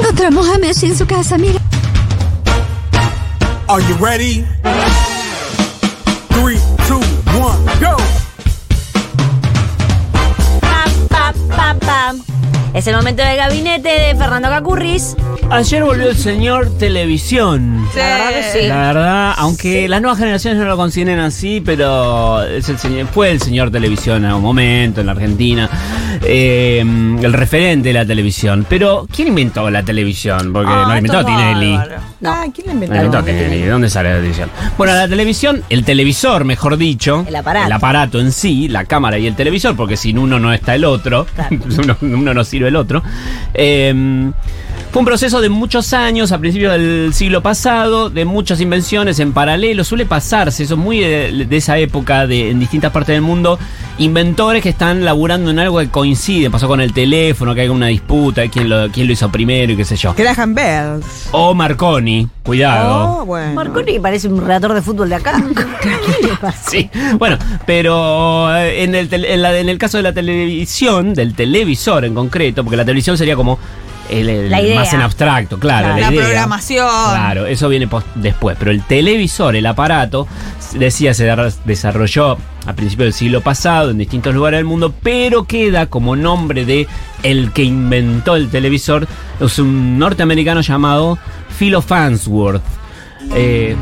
Encontramos a Messi en su casa, mira. Are you ready? Three, two, one, go! Pam, pam, pam, pam. Es el momento del gabinete de Fernando Cacurris. Ayer volvió el señor televisión. La verdad que sí. La verdad, aunque las nuevas generaciones no lo consideren así, pero es el señor, fue el señor televisión en un momento en la Argentina, eh, el referente de la televisión. Pero, ¿quién inventó la televisión? Porque no la inventó Tinelli. No. Ah, ¿quién La inventó? inventó Tinelli. ¿De dónde sale la televisión? Bueno, la televisión, el televisor, mejor dicho. El aparato. El aparato en sí, la cámara y el televisor, porque sin uno no está el otro. uno, uno no sirve el otro. Eh, fue un proceso de muchos años, a principios del siglo pasado, de muchas invenciones en paralelo. Suele pasarse, eso es muy de, de esa época, de, en distintas partes del mundo. Inventores que están laburando en algo que coincide. Pasó con el teléfono, que hay una disputa, de quién lo, quién lo hizo primero y qué sé yo. Graham Bell. O Marconi, cuidado. Oh, bueno. Marconi parece un relator de fútbol de acá. ¿Qué le pasa? Sí, bueno, pero eh, en el, tele- en, la- en el caso de la televisión, del televisor en concreto, porque la televisión sería como el, el La idea. más en abstracto, claro, Claro. la, La idea. programación. Claro, eso viene después, pero el televisor, el aparato, decía, se desarrolló a principios del siglo pasado en distintos lugares del mundo, pero queda como nombre de el que inventó el televisor, es un norteamericano llamado Philo Farnsworth. Eh,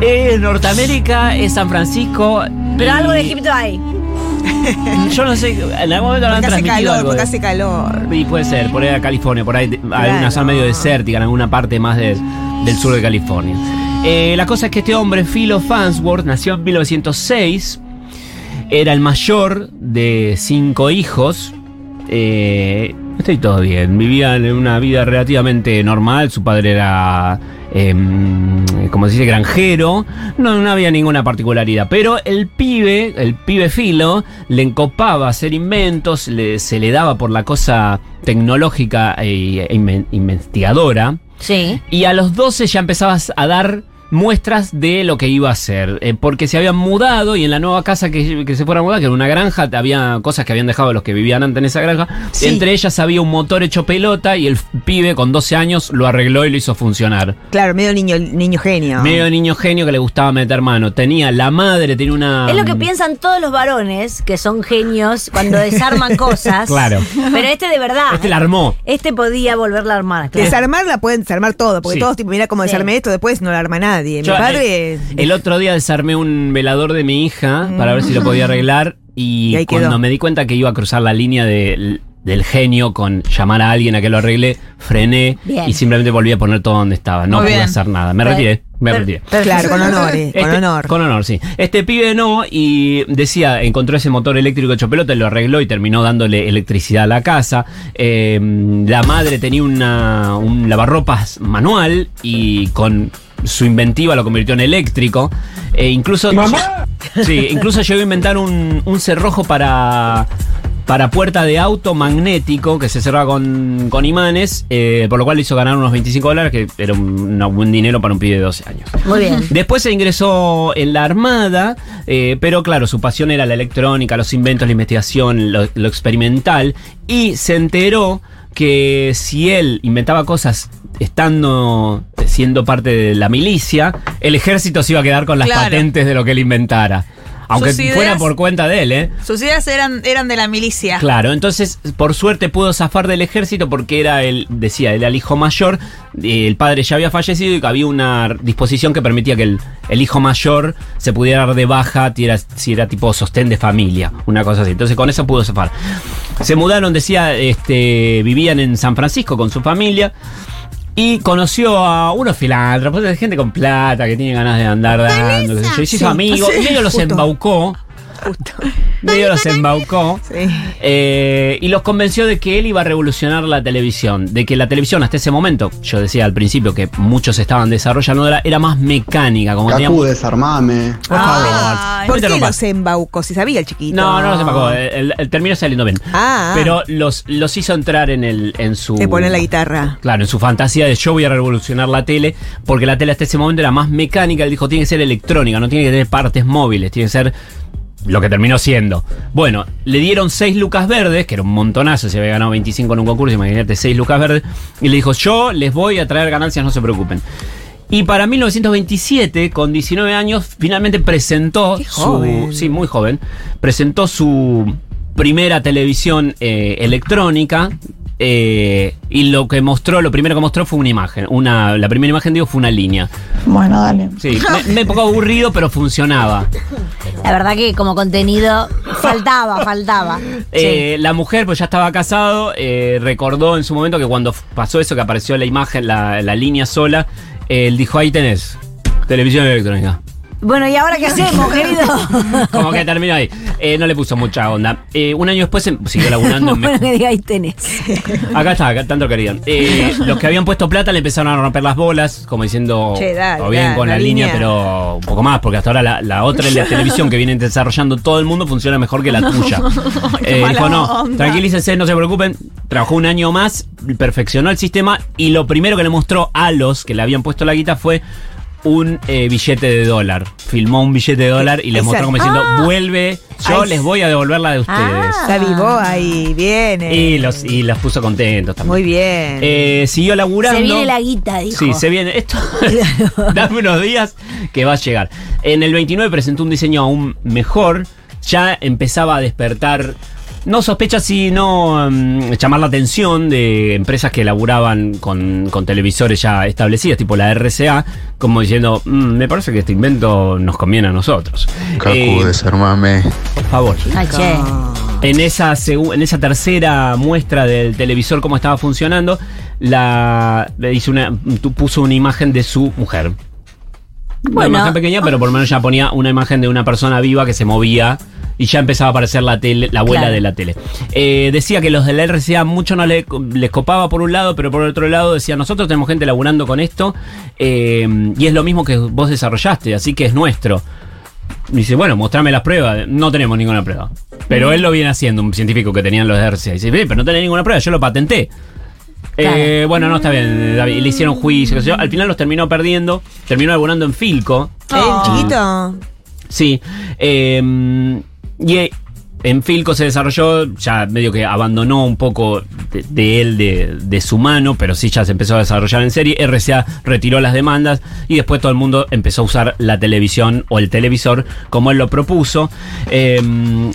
es Norteamérica, es San Francisco. Pero y- algo de Egipto hay. Yo no sé, en algún momento habrán Porque hace transmitido calor, algo porque de- hace calor. y puede ser, por ahí a California, por ahí alguna zona medio desértica, en alguna parte más de- del sur de California. Eh, la cosa es que este hombre, Philo Farnsworth, nació en 1906, era el mayor de cinco hijos. Eh, estoy todo bien, vivían en una vida relativamente normal, su padre era, em, como se dice, granjero, no, no había ninguna particularidad, pero el pibe, el pibe Filo, le encopaba hacer inventos, le- se le daba por la cosa tecnológica e, e investigadora, Sí. y a los 12 ya empezabas a dar muestras de lo que iba a hacer. eh, porque se habían mudado y en la nueva casa que, que se fuera a mudar, que era una granja, había cosas que habían dejado los que vivían antes en esa granja. Sí. Entre ellas había un motor hecho pelota y el pibe con 12 años lo arregló y lo hizo funcionar. Claro, medio niño, niño genio. Medio niño genio que le gustaba meter mano. Tenía la madre, tenía una... Es lo que piensan todos los varones, que son genios, cuando desarman cosas. Claro. Pero este de verdad. Este la armó. Este podía volverla a armar. claro. Desarmarla pueden desarmar todo, porque Sí. todos tipo, mira cómo Sí. desarmé esto, después no lo arma nadie. Mi Yo, padre. eh, el otro día desarmé un velador de mi hija para ver si lo podía arreglar y, cuando me di cuenta que iba a cruzar la línea del- del genio con llamar a alguien a que lo arregle, frené Bien. y simplemente volví a poner todo donde estaba. No Muy pude bien. hacer nada. Me Pero- retiré, me pero- retiré. pero- claro, con honor, eh, con Este- honor. Con honor, sí. Este pibe no, y decía, encontró ese motor eléctrico hecho pelota, lo arregló y terminó dándole electricidad a la casa. Eh, la madre tenía una, un lavarropas manual y con su inventiva lo convirtió en eléctrico. E incluso. Sí, incluso llegó a inventar un, un cerrojo para. Para puerta de auto magnético que se cerraba con, con imanes, eh, por lo cual le hizo ganar unos 25 dólares, que era un, un buen dinero para un pibe de 12 años. Muy bien. Después se ingresó en la Armada, eh, pero claro, su pasión era la electrónica, los inventos, la investigación, lo, lo experimental, y se enteró que si él inventaba cosas estando siendo parte de la milicia, el ejército se iba a quedar con las Claro. patentes de lo que él inventara. Aunque fuera por cuenta de él, ¿eh? Sus ideas eran, eran de la milicia. Claro, entonces por suerte pudo zafar del ejército porque era el, decía, era el hijo mayor, el padre ya había fallecido y que había una disposición que permitía que el, el hijo mayor se pudiera dar de baja si era, si era tipo sostén de familia, una cosa así. Entonces con eso pudo zafar. Se mudaron, decía, este, vivían en San Francisco con su familia. Y conoció a unos filántropos, de gente con plata que tiene ganas de andar dando. se hizo amigo. Sí, y medio los embaucó. Justo. medio los embaucó. Sí. eh, y los convenció de que él iba a revolucionar la televisión. De que la televisión hasta ese momento, yo decía al principio que muchos estaban desarrollando, era, era más mecánica. Como Cacu, teníamos- desarmame. Por favor. Ay, no ¿Por qué los embaucó? Si sabía el chiquito. No, no, se pagó. El, el terminó saliendo bien. Ah, ah. Pero los, los hizo entrar en, el, en su. Le ponen la guitarra. Claro, en su fantasía de yo voy a revolucionar la tele, porque la tele hasta ese momento era más mecánica. Él dijo, tiene que ser electrónica, no tiene que tener partes móviles, tiene que ser lo que terminó siendo. Bueno, le dieron 6 lucas verdes, que era un montonazo, se había ganado 25 en un concurso, imagínate 6 lucas verdes, y le dijo, yo les voy a traer ganancias, no se preocupen. Y para 1927, con 19 años, finalmente presentó Qué su. Sí, muy joven. Presentó su primera televisión eh, electrónica. Eh, y lo que mostró, lo primero que mostró fue una imagen. Una, la primera imagen, digo, fue una línea. Bueno, dale. Sí, me, me un poco aburrido, pero funcionaba. La verdad que como contenido faltaba, faltaba. Eh, La mujer, pues ya estaba casado, eh, recordó en su momento que cuando pasó eso, que apareció la imagen, la, la línea sola, él dijo, ahí tenés, televisión electrónica. Bueno, ¿y ahora qué hacemos, querido? Como que terminó ahí. Eh, no le puso mucha onda. Eh, un año después em- siguió laburando en bueno, que diga, ahí tenés. Acá está, acá tanto querían. Eh, los que habían puesto plata le empezaron a romper las bolas, como diciendo, Che, dale, o bien dale, con la, la línea, línea. pero un poco más, porque hasta ahora la, la otra, la televisión que vienen desarrollando todo el mundo, funciona mejor que la tuya. Eh, mala dijo, no, onda. tranquilícense, no se preocupen. Trabajó un año más, perfeccionó el sistema y lo primero que le mostró a los que le habían puesto la guita fue un eh, billete de dólar. Filmó un billete de dólar y les Esa- mostró como diciendo, vuelve, yo Ay, les voy a devolver la de ustedes. Está vivo ahí, viene. Y los, y los puso contentos también. Muy bien. Eh, siguió laburando. Se viene la guita, dijo. Sí, se viene. Esto. Dame unos días que va a llegar. En el 29 presentó un diseño aún mejor. Ya empezaba a despertar. No sospechas, sino mm, llamar la atención de empresas que laburaban con, con televisores ya establecidas, tipo la RCA, como diciendo, "Mm, me parece que este invento nos conviene a nosotros. Eh, desarmame. por favor. Ay, che. En esa, en esa tercera muestra del televisor, cómo estaba funcionando, la, le hizo una, puso una imagen de su mujer. Bueno. Una imagen pequeña, pero por lo menos ya ponía una imagen de una persona viva que se movía y ya empezaba a aparecer la tele, la abuela Claro. de la tele. Eh, decía que los de la RCA mucho no le- les copaba por un lado, pero por otro lado decía, nosotros tenemos gente laburando con esto eh, y es lo mismo que vos desarrollaste, así que es nuestro. Y dice, bueno, mostrame las pruebas. No tenemos ninguna prueba. Pero él lo viene haciendo, un científico que tenían los de RCA. Dice, "Ve, pero no tenés ninguna prueba, yo lo patenté. Eh, bueno, no está bien, David. Le hicieron juicio. qué sé yo. Al final los terminó perdiendo. Terminó laburando en Filco. ¿El chiquito? Sí. eh, y eh, en Filco se desarrolló, ya medio que abandonó un poco de, él, de, de su mano, pero sí ya se empezó a desarrollar en serie. RCA retiró las demandas y después todo el mundo empezó a usar la televisión o el televisor como él lo propuso. Eh,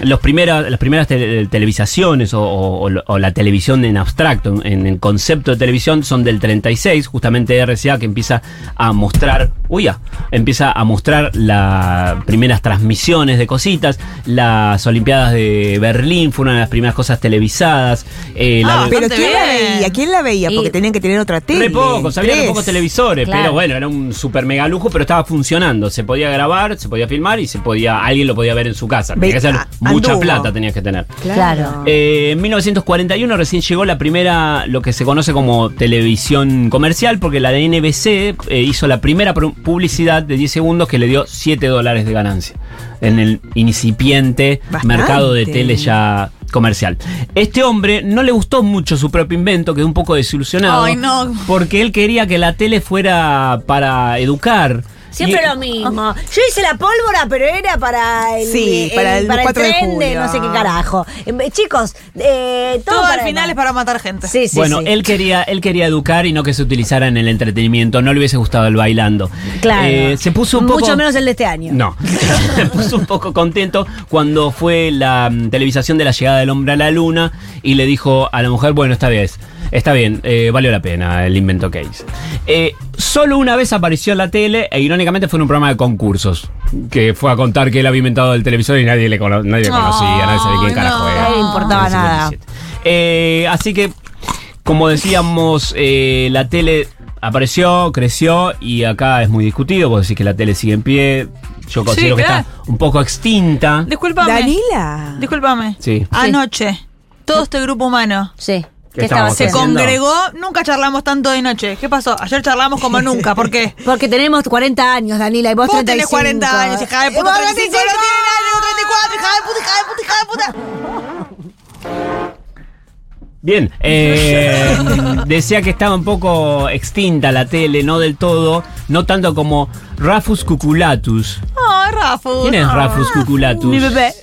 los las primeras tele- televisaciones o, la televisión en abstracto, en el concepto de televisión, son del 36, justamente RCA que empieza a mostrar, uy, empieza a mostrar las primeras transmisiones de cositas, las Olimpiadas de Berlín fue una de las primeras cosas televisadas. eh, la- Ah, Pero ¿quién la veía? ¿Quién la veía? Porque Y- tenían que tener otra tele. Re pocos, había re pocos televisores, Claro. pero bueno, era un super mega lujo, pero estaba funcionando. Se podía grabar, se podía filmar y se podía, alguien lo podía ver en su casa. Tenía que ser a- mucha anduvo. plata tenías que tener. Claro. Eh, en 1941 recién llegó la primera, lo que se conoce como televisión comercial, porque la de NBC eh, hizo la primera publicidad de 10 segundos que le dio 7 dólares de ganancia en el incipiente Bastante. mercado de tele ya comercial. Este hombre no le gustó mucho su propio invento, quedó un poco desilusionado. Ay, no. Porque él quería que la tele fuera para educar. Siempre Y- lo mismo. Yo hice la pólvora, pero era para el, Sí, para el 4 de tren de julio. no sé qué carajo. Eh, chicos, eh, todo, Todo al para final es para matar gente. Sí, sí, bueno, sí. él quería, él quería educar y no que se utilizara en el entretenimiento. No le hubiese gustado el bailando. Claro. Eh, se puso un poco. Mucho menos el de este año. No. se puso un poco contento cuando fue la mm, televisación de la llegada del hombre a la luna y le dijo a la mujer, bueno, esta vez, está bien, eh, valió la pena el invento que hice. Eh, solo una vez apareció en la tele e irónicamente fue en un programa de concursos. Que fue a contar que él había inventado el televisor y nadie le, cono- nadie le conocía, nadie sabía quién carajo no. era. Nadie le importaba nada. 57. Eh, así que, como decíamos, eh, la tele apareció, creció y acá es muy discutido. Vos decís que la tele sigue en pie. Yo considero que claro. está un poco extinta. Discúlpame. Danila. Discúlpame. Sí. Anoche, todo este grupo humano Sí. ¿Qué ¿Qué estaba se haciendo? congregó. Nunca charlamos tanto de noche. ¿Qué pasó? Ayer charlamos como nunca. ¿Por qué? Porque tenemos 40 años, Danila, y vos, Vos 35. tenés 40 años, hija de puta. vos 35, 35. no tiene nada, tengo 34, hija de puta, hija de puta, hija de puta. Bien, eh, decía que estaba un poco extinta la tele, no del todo, no tanto como Rafus cuculatus. Ay, Rafa. ¿Quién es Rafus cuculatus? Mi bebé.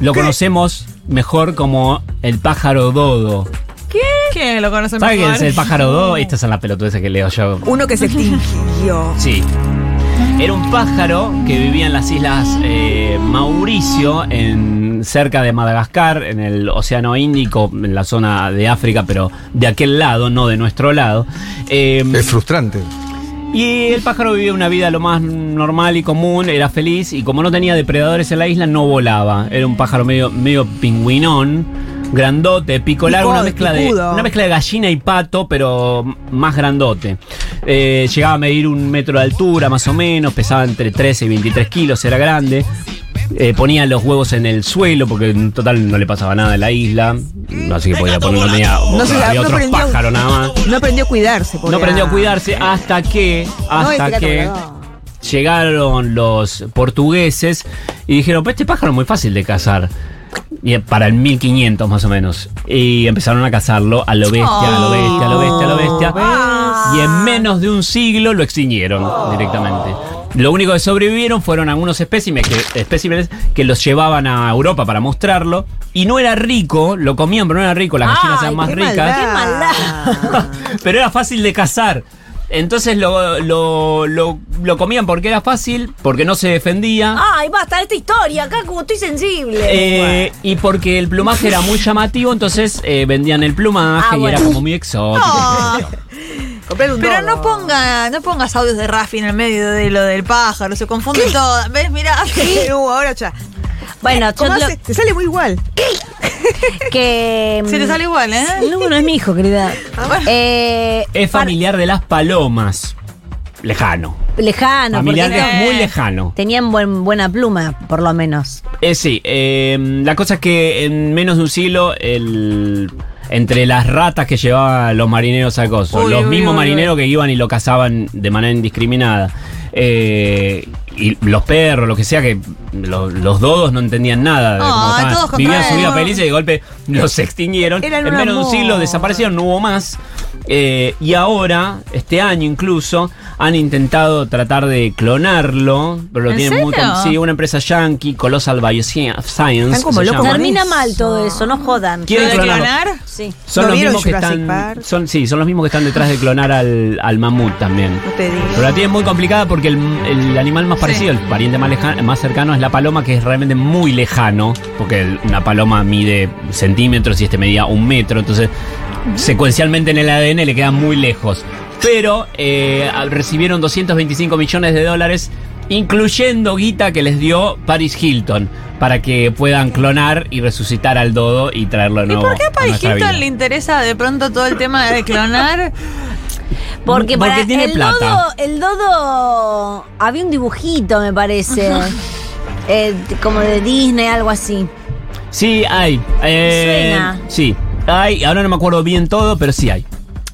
Lo conocemos mejor como el pájaro dodo. ¿Quién lo conoce ¿Sabe quién mejor? es el pájaro dodo? Estas son las pelotudeces que leo yo. Uno que se extinguió. Sí. Era un pájaro que vivía en las islas eh, Mauricio, en, cerca de Madagascar, en el Océano Índico, en la zona de África, pero de aquel lado, no de nuestro lado. Eh, Es frustrante. y el pájaro vivía una vida lo más normal y común, era feliz, y como no tenía depredadores en la isla, no volaba. Era un pájaro medio, medio pingüinón. Grandote, pico largo, una Picudo, mezcla, de, una mezcla de gallina y pato, pero más grandote. Eh, llegaba a medir un metro de altura, más o menos, pesaba entre 13 y 23 kilos, era grande. Eh, ponía los huevos en el suelo porque en total no le pasaba nada en la isla. Así que podía poner, no tenía No se- había no otros aprendió- pájaros nada más. No aprendió a cuidarse. No aprendió a cuidarse hasta que, hasta este que gato llegaron los portugueses y dijeron, pues este pájaro es muy fácil de cazar. Y para el 1500 más o menos. Y empezaron a cazarlo a lo bestia, a lo bestia, a lo bestia, a lo bestia. Y en menos de un siglo lo extinguieron directamente. Lo único que sobrevivieron fueron algunos espécimes que, espécimes que los llevaban a Europa para mostrarlo. Y no era rico, lo comían, pero no era rico, las gallinas eran más qué ricas. maldad. pero era fácil de cazar. Entonces lo, lo, lo, lo comían porque era fácil, porque no se defendía. Ay, basta esta historia, acá como estoy sensible. eh, y porque el plumaje era muy llamativo, entonces eh, vendían el plumaje Ah, y bueno. era como muy exótico. Pero no ponga, no pongas audios de Rafi en el medio de lo del pájaro, se confunde todo. ¿Ves? Mirá. Uh, ahora ya. Bueno, yo ¿Cómo lo-? Te sale muy igual. que. Se te sale igual, ¿eh? No, no es mi hijo, querida. Eh, Es familiar de las palomas. Lejano. Lejano, familiar porque muy lejano. tenían buen, buena pluma, por lo menos. Eh, sí, eh, la cosa es que en menos de un siglo, el, entre las ratas que llevaban los marineros al coso, Uy, los uy, mismos uy, marineros que iban y lo cazaban de manera indiscriminada, eh, y los perros, lo que sea, que lo- los dodos no entendían nada. de cómo Vivían su vida feliz y de golpe los extinguieron. Eran en menos de un siglo desaparecieron, no hubo más. Eh, y ahora, este año incluso, han intentado tratar de clonarlo, pero lo ¿En tienen muy... serio? con- Sí, una empresa yankee, Colossal Bioscience. Están como. Termina mal todo eso, no jodan. ¿Quieren clonar? Sí. Son ¿No los mismos que están. Park? Son, sí, son los mismos que están detrás de clonar al, al mamut también. No te digo. Pero la tienen muy complicada porque el, el animal más Sí. parecido, el pariente más, leja- más cercano es la paloma, que es realmente muy lejano, porque el- una paloma mide centímetros y este medía un metro, entonces secuencialmente en el ADN le queda muy lejos. Pero eh, recibieron 225 millones de dólares, incluyendo guita que les dio Paris Hilton, para que puedan clonar y resucitar al dodo y traerlo de ¿Y nuevo. por qué a Paris vida. Hilton le interesa de pronto todo el tema de clonar? Porque, Porque para tiene el plata. dodo, el dodo había un dibujito, me parece. Eh, como de Disney, algo así. Sí, hay. Eh, Suena. Sí, hay. Ahora no me acuerdo bien todo, pero sí hay.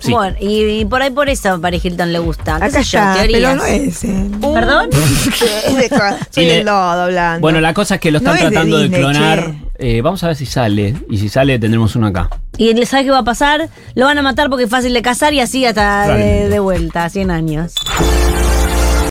Sí. Bueno, y, y por ahí por eso a Paris Hilton le gusta. ¿Qué Acá sé yo, está, pero teorías. no es. eh. ¿Perdón? Soy el lodo hablando. Bueno, la cosa es que lo No están es de tratando de, Disney, clonar. Eh, vamos a ver si sale. Y si sale, tendremos uno acá. Y él sabe qué va a pasar, lo van a matar porque es fácil de cazar y así hasta de, de vuelta, 100 años.